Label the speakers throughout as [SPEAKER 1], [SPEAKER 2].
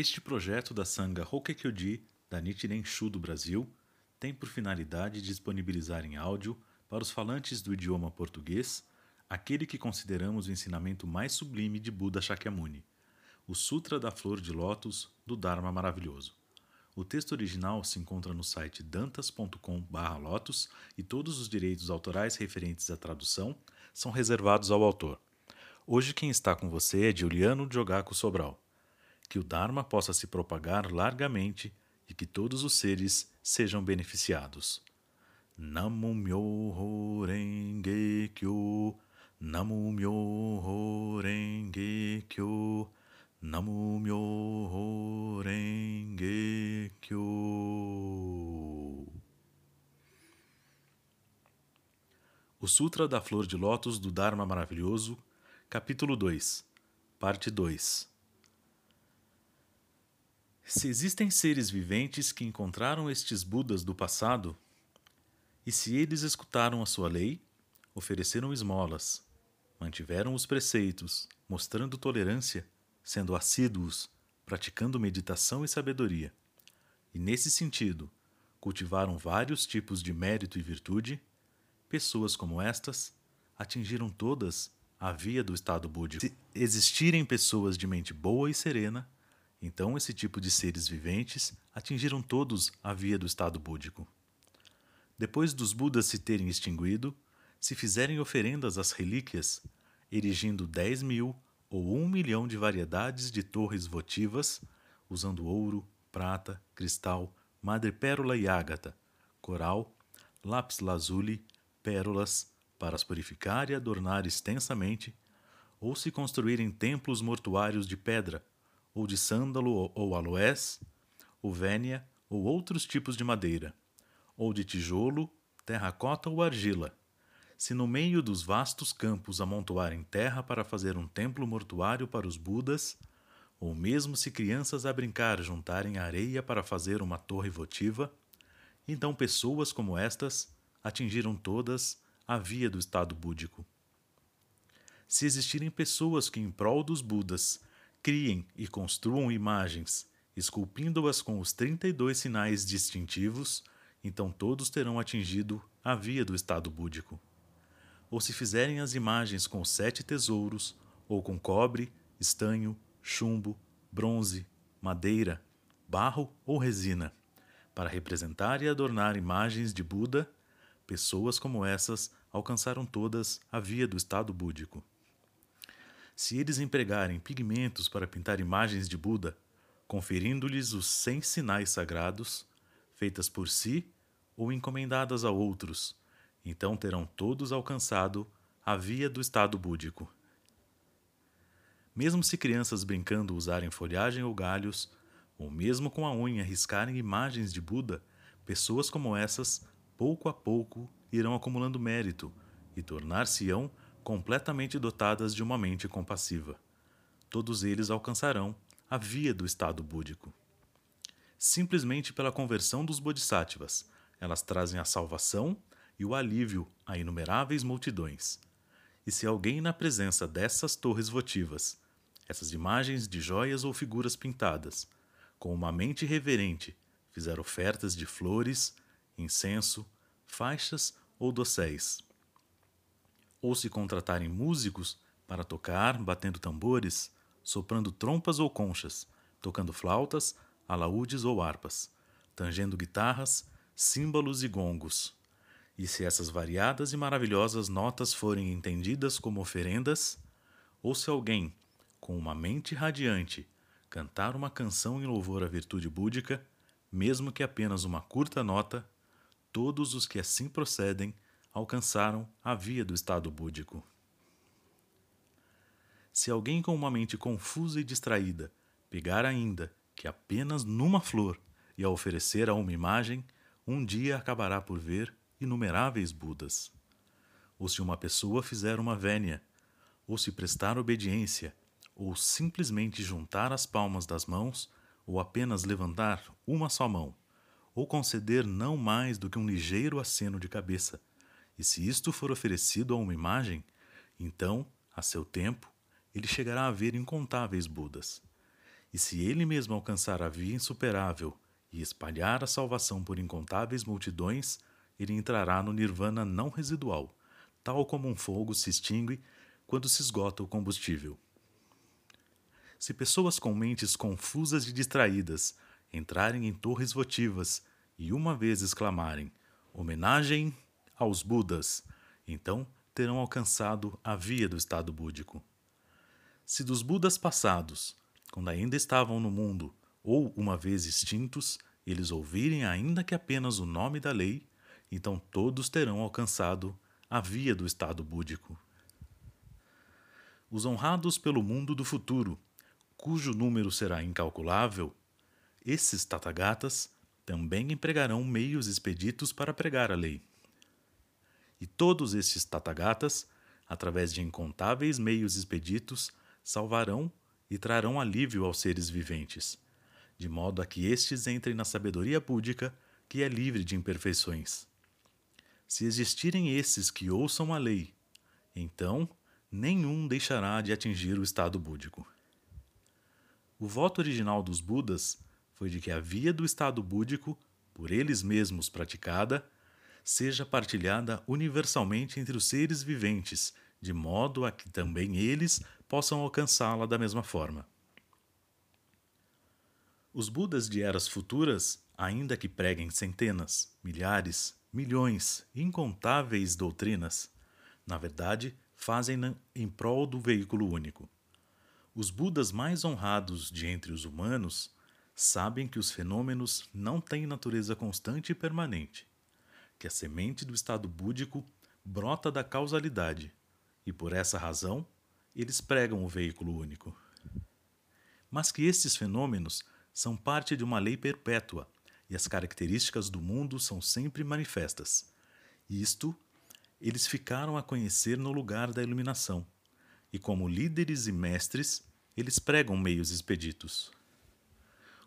[SPEAKER 1] Este projeto da Sangha Hokkekyoji da Nichiren Shu do Brasil tem por finalidade disponibilizar em áudio para os falantes do idioma português aquele que consideramos o ensinamento mais sublime de Buda Shakyamuni, o Sutra da Flor de Lótus do Dharma Maravilhoso. O texto original se encontra no site dantas.com/lotus e todos os direitos autorais referentes à tradução são reservados ao autor. Hoje quem está com você é Juliano Jogaku Sobral. Que o Dharma possa se propagar largamente e que todos os seres sejam beneficiados. Namo Myoho Renge Kyo. Namo Myoho Renge Kyo. Namo Myoho Renge Kyo. O Sutra da Flor de Lótus do Dharma Maravilhoso, capítulo 2, parte 2 Se existem seres viventes que encontraram estes Budas do passado, e se eles escutaram a sua lei, ofereceram esmolas, mantiveram os preceitos, mostrando tolerância, sendo assíduos, praticando meditação e sabedoria, e nesse sentido cultivaram vários tipos de mérito e virtude, pessoas como estas atingiram todas a via do estado búdico. Se existirem pessoas de mente boa e serena, então esse tipo de seres viventes atingiram todos a via do estado búdico. Depois dos Budas se terem extinguido, se fizerem oferendas às relíquias, erigindo dez mil ou um milhão de variedades de torres votivas, usando ouro, prata, cristal, madrepérola e ágata, coral, lápis lazuli, pérolas, para as purificar e adornar extensamente, ou se construírem templos mortuários de pedra, ou de sândalo ou aloés, ou vénia ou outros tipos de madeira, ou de tijolo, terracota ou argila, se no meio dos vastos campos amontoarem terra para fazer um templo mortuário para os Budas, ou mesmo se crianças a brincar juntarem areia para fazer uma torre votiva, então pessoas como estas atingiram todas a via do estado búdico. Se existirem pessoas que, em prol dos Budas, criem e construam imagens, esculpindo-as com os 32 sinais distintivos, então todos terão atingido a via do estado búdico ou se fizerem as imagens com sete tesouros, ou com cobre, estanho, chumbo, bronze, madeira, barro ou resina, para representar e adornar imagens de Buda, pessoas como essas alcançaram todas a via do estado búdico. Se eles empregarem pigmentos para pintar imagens de Buda, conferindo-lhes os cem sinais sagrados, feitas por si ou encomendadas a outros, então terão todos alcançado a via do estado búdico. Mesmo se crianças brincando usarem folhagem ou galhos, ou mesmo com a unha riscarem imagens de Buda, pessoas como essas, pouco a pouco, irão acumulando mérito e tornar-se-ão completamente dotadas de uma mente compassiva. Todos eles alcançarão a via do estado búdico. Simplesmente pela conversão dos bodhisattvas, elas trazem a salvação e o alívio a inumeráveis multidões. E se alguém na presença dessas torres votivas, essas imagens de joias ou figuras pintadas, com uma mente reverente, fizer ofertas de flores, incenso, faixas ou dosséis, ou se contratarem músicos para tocar, batendo tambores, soprando trompas ou conchas, tocando flautas, alaúdes ou harpas, tangendo guitarras, símbolos e gongos, e se essas variadas e maravilhosas notas forem entendidas como oferendas, ou se alguém, com uma mente radiante, cantar uma canção em louvor à virtude búdica, mesmo que apenas uma curta nota, todos os que assim procedem alcançaram a via do estado búdico. Se alguém com uma mente confusa e distraída pegar ainda que apenas numa flor e a oferecer a uma imagem, um dia acabará por ver inumeráveis Budas. Ou se uma pessoa fizer uma vénia, ou se prestar obediência, ou simplesmente juntar as palmas das mãos, ou apenas levantar uma só mão, ou conceder não mais do que um ligeiro aceno de cabeça, e se isto for oferecido a uma imagem, então, a seu tempo, ele chegará a ver incontáveis Budas. E se ele mesmo alcançar a via insuperável e espalhar a salvação por incontáveis multidões, ele entrará no nirvana não residual, tal como um fogo se extingue quando se esgota o combustível. Se pessoas com mentes confusas e distraídas entrarem em torres votivas e uma vez exclamarem: homenagem aos Budas, então terão alcançado a via do estado búdico. Se dos Budas passados, quando ainda estavam no mundo, ou uma vez extintos, eles ouvirem ainda que apenas o nome da lei, então todos terão alcançado a via do estado búdico. Os honrados pelo mundo do futuro, cujo número será incalculável, esses Tathagatas também empregarão meios expeditos para pregar a lei. E todos estes Tathagatas, através de incontáveis meios expeditos, salvarão e trarão alívio aos seres viventes, de modo a que estes entrem na sabedoria búdica, que é livre de imperfeições. Se existirem esses que ouçam a lei, então nenhum deixará de atingir o estado búdico. O voto original dos Budas foi de que a via do estado búdico, por eles mesmos praticada, seja partilhada universalmente entre os seres viventes, de modo a que também eles possam alcançá-la da mesma forma. Os Budas de eras futuras, ainda que preguem centenas, milhares, milhões, incontáveis doutrinas, na verdade, fazem em prol do veículo único. Os Budas mais honrados de entre os humanos sabem que os fenômenos não têm natureza constante e permanente, que a semente do estado búdico brota da causalidade, e por essa razão eles pregam o veículo único. Mas que estes fenômenos são parte de uma lei perpétua e as características do mundo são sempre manifestas. Isto eles ficaram a conhecer no lugar da iluminação, e como líderes e mestres, eles pregam meios expeditos.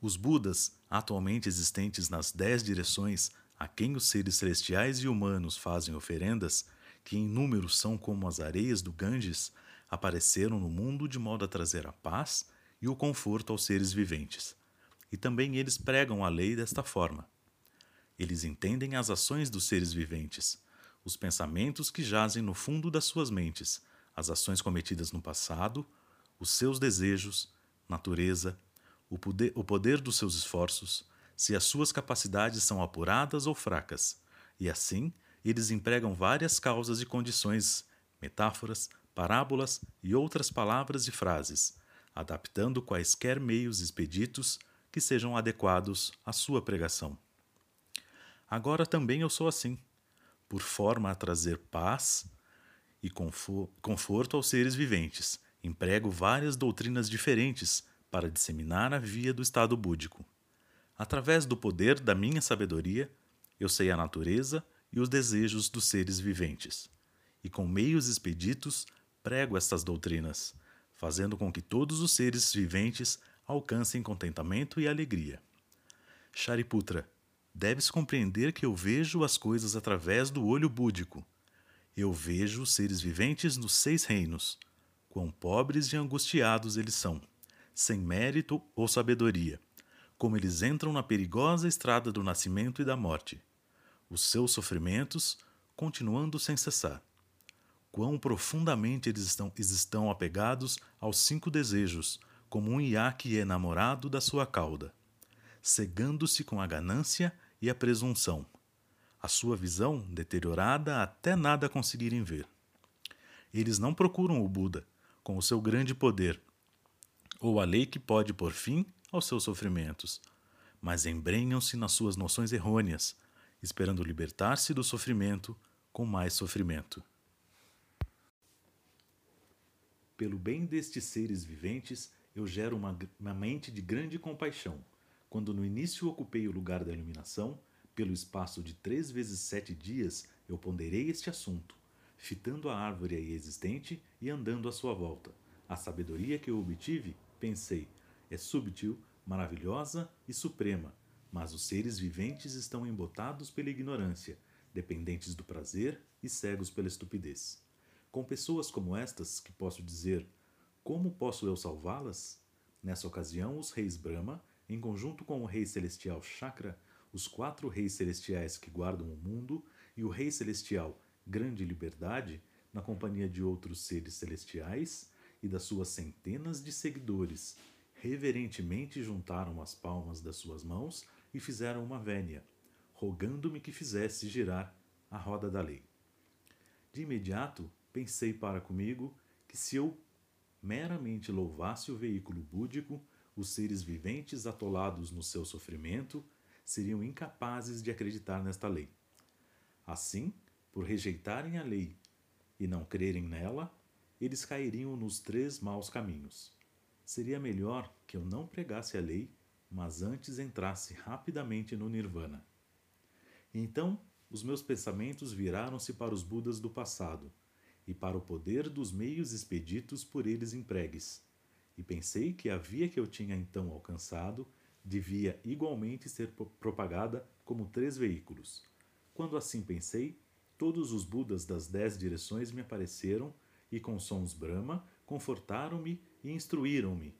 [SPEAKER 1] Os Budas, atualmente existentes nas dez direções a quem os seres celestiais e humanos fazem oferendas, que em número são como as areias do Ganges, apareceram no mundo de modo a trazer a paz e o conforto aos seres viventes. E também eles pregam a lei desta forma. Eles entendem as ações dos seres viventes, os pensamentos que jazem no fundo das suas mentes, as ações cometidas no passado, os seus desejos, natureza, o poder, o poder dos seus esforços, se as suas capacidades são apuradas ou fracas, e assim eles empregam várias causas e condições, metáforas, parábolas e outras palavras e frases, adaptando quaisquer meios expeditos que sejam adequados à sua pregação. Agora também eu sou assim, por forma a trazer paz e conforto aos seres viventes. Emprego várias doutrinas diferentes para disseminar a via do estado búdico. Através do poder da minha sabedoria, eu sei a natureza e os desejos dos seres viventes, e com meios expeditos prego estas doutrinas, fazendo com que todos os seres viventes alcancem contentamento e alegria. Shariputra, deves compreender que eu vejo as coisas através do olho búdico. Eu vejo os seres viventes nos seis reinos, quão pobres e angustiados eles são sem mérito ou sabedoria, como eles entram na perigosa estrada do nascimento e da morte, os seus sofrimentos continuando sem cessar. Quão profundamente eles estão, estão apegados aos cinco desejos, como um iaque é namorado da sua cauda, cegando-se com a ganância e a presunção, a sua visão deteriorada até nada conseguirem ver. Eles não procuram o Buda, com o seu grande poder, ou a lei que pode pôr fim aos seus sofrimentos, mas embrenham-se nas suas noções errôneas, esperando libertar-se do sofrimento com mais sofrimento. Pelo bem destes seres viventes, eu gero uma, uma mente de grande compaixão. Quando no início ocupei o lugar da iluminação, pelo espaço de três vezes sete dias, eu ponderei este assunto, fitando a árvore aí existente e andando à sua volta. A sabedoria que eu obtive Pensei, é subtil, maravilhosa e suprema, mas os seres viventes estão embotados pela ignorância, dependentes do prazer e cegos pela estupidez. Com pessoas como estas, que posso dizer, como posso eu salvá-las? Nessa ocasião, os reis Brahma, em conjunto com o rei celestial Chakra, os quatro reis celestiais que guardam o mundo e o rei celestial Grande Liberdade, na companhia de outros seres celestiais e das suas centenas de seguidores, reverentemente juntaram as palmas das suas mãos e fizeram uma vénia, rogando-me que fizesse girar a roda da lei. De imediato, pensei para comigo que se eu meramente louvasse o veículo búdico, os seres viventes atolados no seu sofrimento seriam incapazes de acreditar nesta lei. Assim, por rejeitarem a lei e não crerem nela, eles cairiam nos três maus caminhos. Seria melhor que eu não pregasse a lei, mas antes entrasse rapidamente no Nirvana. Então, os meus pensamentos viraram-se para os Budas do passado e para o poder dos meios expeditos por eles empregues, e pensei que a via que eu tinha então alcançado devia igualmente ser propagada como três veículos. Quando assim pensei, todos os Budas das dez direções me apareceram e, com sons Brahma, confortaram-me e instruíram-me.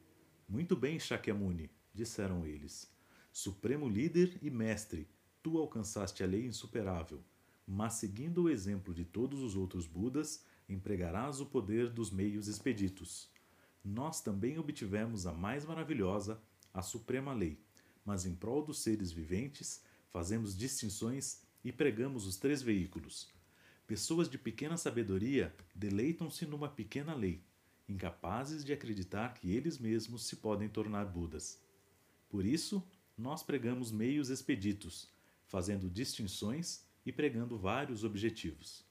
[SPEAKER 1] Muito bem, Shakyamuni, disseram eles. Supremo líder e mestre, tu alcançaste a lei insuperável, mas seguindo o exemplo de todos os outros Budas, empregarás o poder dos meios expeditos. Nós também obtivemos a mais maravilhosa, a suprema lei, mas em prol dos seres viventes, fazemos distinções e pregamos os três veículos. Pessoas de pequena sabedoria deleitam-se numa pequena lei, incapazes de acreditar que eles mesmos se podem tornar Budas. Por isso, nós pregamos meios expeditos, fazendo distinções e pregando vários objetivos.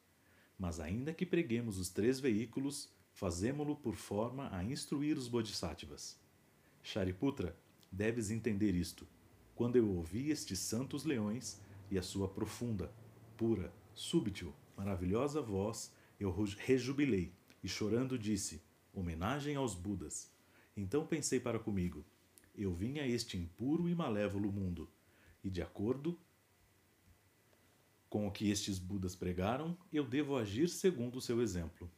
[SPEAKER 1] Mas ainda que preguemos os três veículos, fazemo-lo por forma a instruir os bodhisattvas. Shariputra, deves entender isto. Quando eu ouvi estes santos leões e a sua profunda, pura, súbtil, maravilhosa voz, eu rejubilei e chorando disse: Homenagem aos Budas. Então pensei para comigo: Eu vim a este impuro e malévolo mundo, e de acordo com o que estes Budas pregaram, eu devo agir segundo o seu exemplo.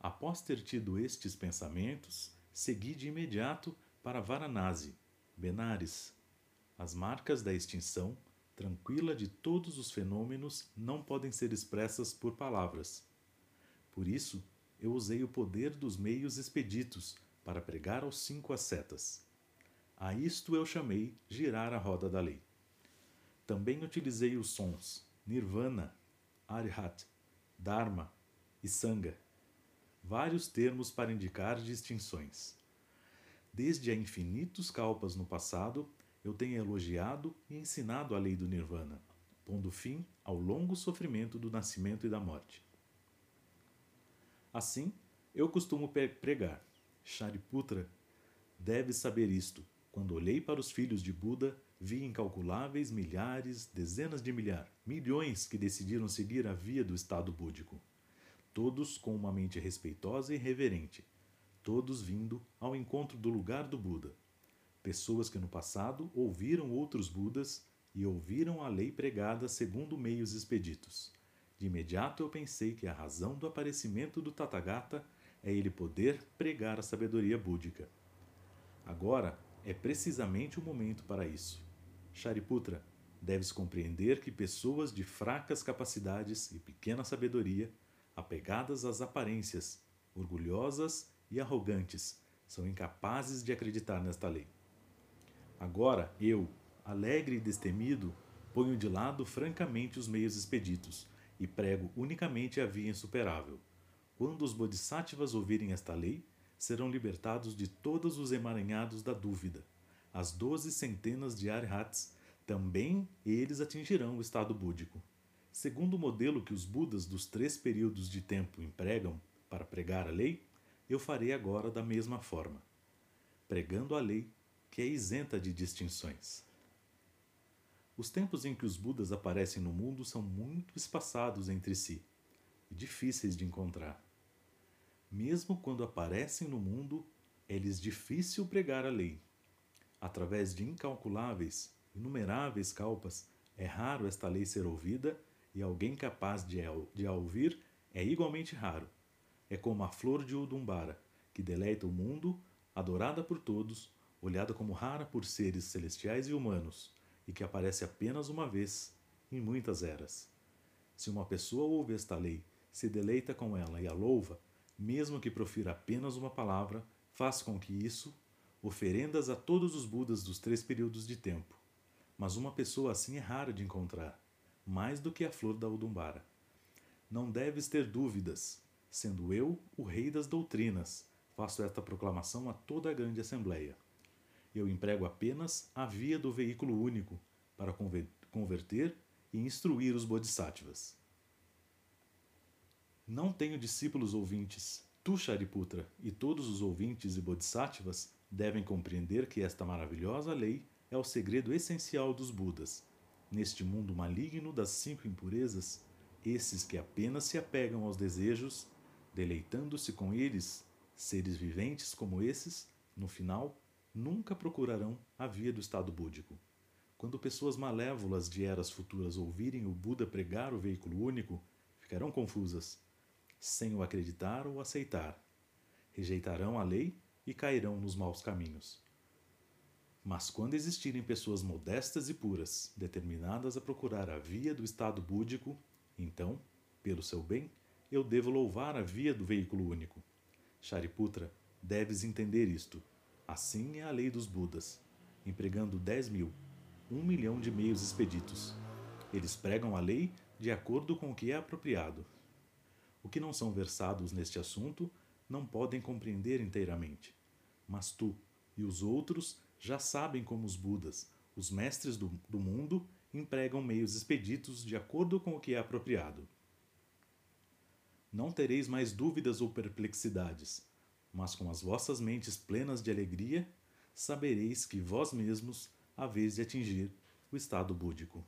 [SPEAKER 1] Após ter tido estes pensamentos, segui de imediato para Varanasi, Benares. As marcas da extinção, tranquila de todos os fenômenos, não podem ser expressas por palavras. Por isso, eu usei o poder dos meios expeditos para pregar aos cinco ascetas. A isto eu chamei girar a roda da lei. Também utilizei os sons Nirvana, Arhat, Dharma e Sangha, vários termos para indicar distinções. Desde a infinitos kalpas no passado, eu tenho elogiado e ensinado a lei do Nirvana, pondo fim ao longo sofrimento do nascimento e da morte. Assim, eu costumo pregar. Shariputra deve saber isto. Quando olhei para os filhos de Buda, vi incalculáveis milhares, dezenas de milhares, milhões que decidiram seguir a via do estado búdico. Todos com uma mente respeitosa e reverente, todos vindo ao encontro do lugar do Buda. Pessoas que no passado ouviram outros Budas e ouviram a lei pregada segundo meios expeditos. De imediato eu pensei que a razão do aparecimento do Tathagata é ele poder pregar a sabedoria búdica. Agora é precisamente o momento para isso. Shariputra, deves compreender que pessoas de fracas capacidades e pequena sabedoria, apegadas às aparências, orgulhosas e arrogantes, são incapazes de acreditar nesta lei. Agora eu, alegre e destemido, ponho de lado francamente os meios expeditos e prego unicamente a via insuperável. Quando os bodhisattvas ouvirem esta lei, serão libertados de todos os emaranhados da dúvida as doze centenas de arhats, também eles atingirão o estado búdico. Segundo o modelo que os Budas dos três períodos de tempo empregam para pregar a lei, eu farei agora da mesma forma, pregando a lei que é isenta de distinções. Os tempos em que os Budas aparecem no mundo são muito espaçados entre si e difíceis de encontrar. Mesmo quando aparecem no mundo, é-lhes difícil pregar a lei através de incalculáveis, inumeráveis calpas, é raro esta lei ser ouvida e alguém capaz de, de a ouvir é igualmente raro. É como a flor de Udumbara, que deleita o mundo adorada por todos, olhada como rara por seres celestiais e humanos, e que aparece apenas uma vez em muitas eras. Se uma pessoa ouve esta lei, se deleita com ela e a louva, mesmo que profira apenas uma palavra, faz com que isso oferendas a todos os Budas dos três períodos de tempo. Mas uma pessoa assim é rara de encontrar, mais do que a flor da Udumbara. Não deves ter dúvidas, sendo eu o rei das doutrinas, faço esta proclamação a toda a grande assembleia. Eu emprego apenas a via do veículo único para converter e instruir os bodhisattvas. Não tenho discípulos ouvintes. Tu, Shariputra, e todos os ouvintes e bodhisattvas devem compreender que esta maravilhosa lei é o segredo essencial dos Budas. Neste mundo maligno das cinco impurezas, esses que apenas se apegam aos desejos, deleitando-se com eles, seres viventes como esses, no final, nunca procurarão a via do estado búdico. Quando pessoas malévolas de eras futuras ouvirem o Buda pregar o veículo único, ficarão confusas, sem o acreditar ou aceitar. Rejeitarão a lei e cairão nos maus caminhos. Mas quando existirem pessoas modestas e puras, determinadas a procurar a via do estado búdico, então, pelo seu bem, eu devo louvar a via do veículo único. Shariputra, deves entender isto. Assim é a lei dos Budas, empregando dez mil, um milhão de meios expeditos. Eles pregam a lei de acordo com o que é apropriado. O que não são versados neste assunto não podem compreender inteiramente. Mas tu e os outros já sabem como os Budas, os mestres do, do mundo, empregam meios expeditos de acordo com o que é apropriado. Não tereis mais dúvidas ou perplexidades, mas com as vossas mentes plenas de alegria, sabereis que vós mesmos haveis de atingir o estado búdico.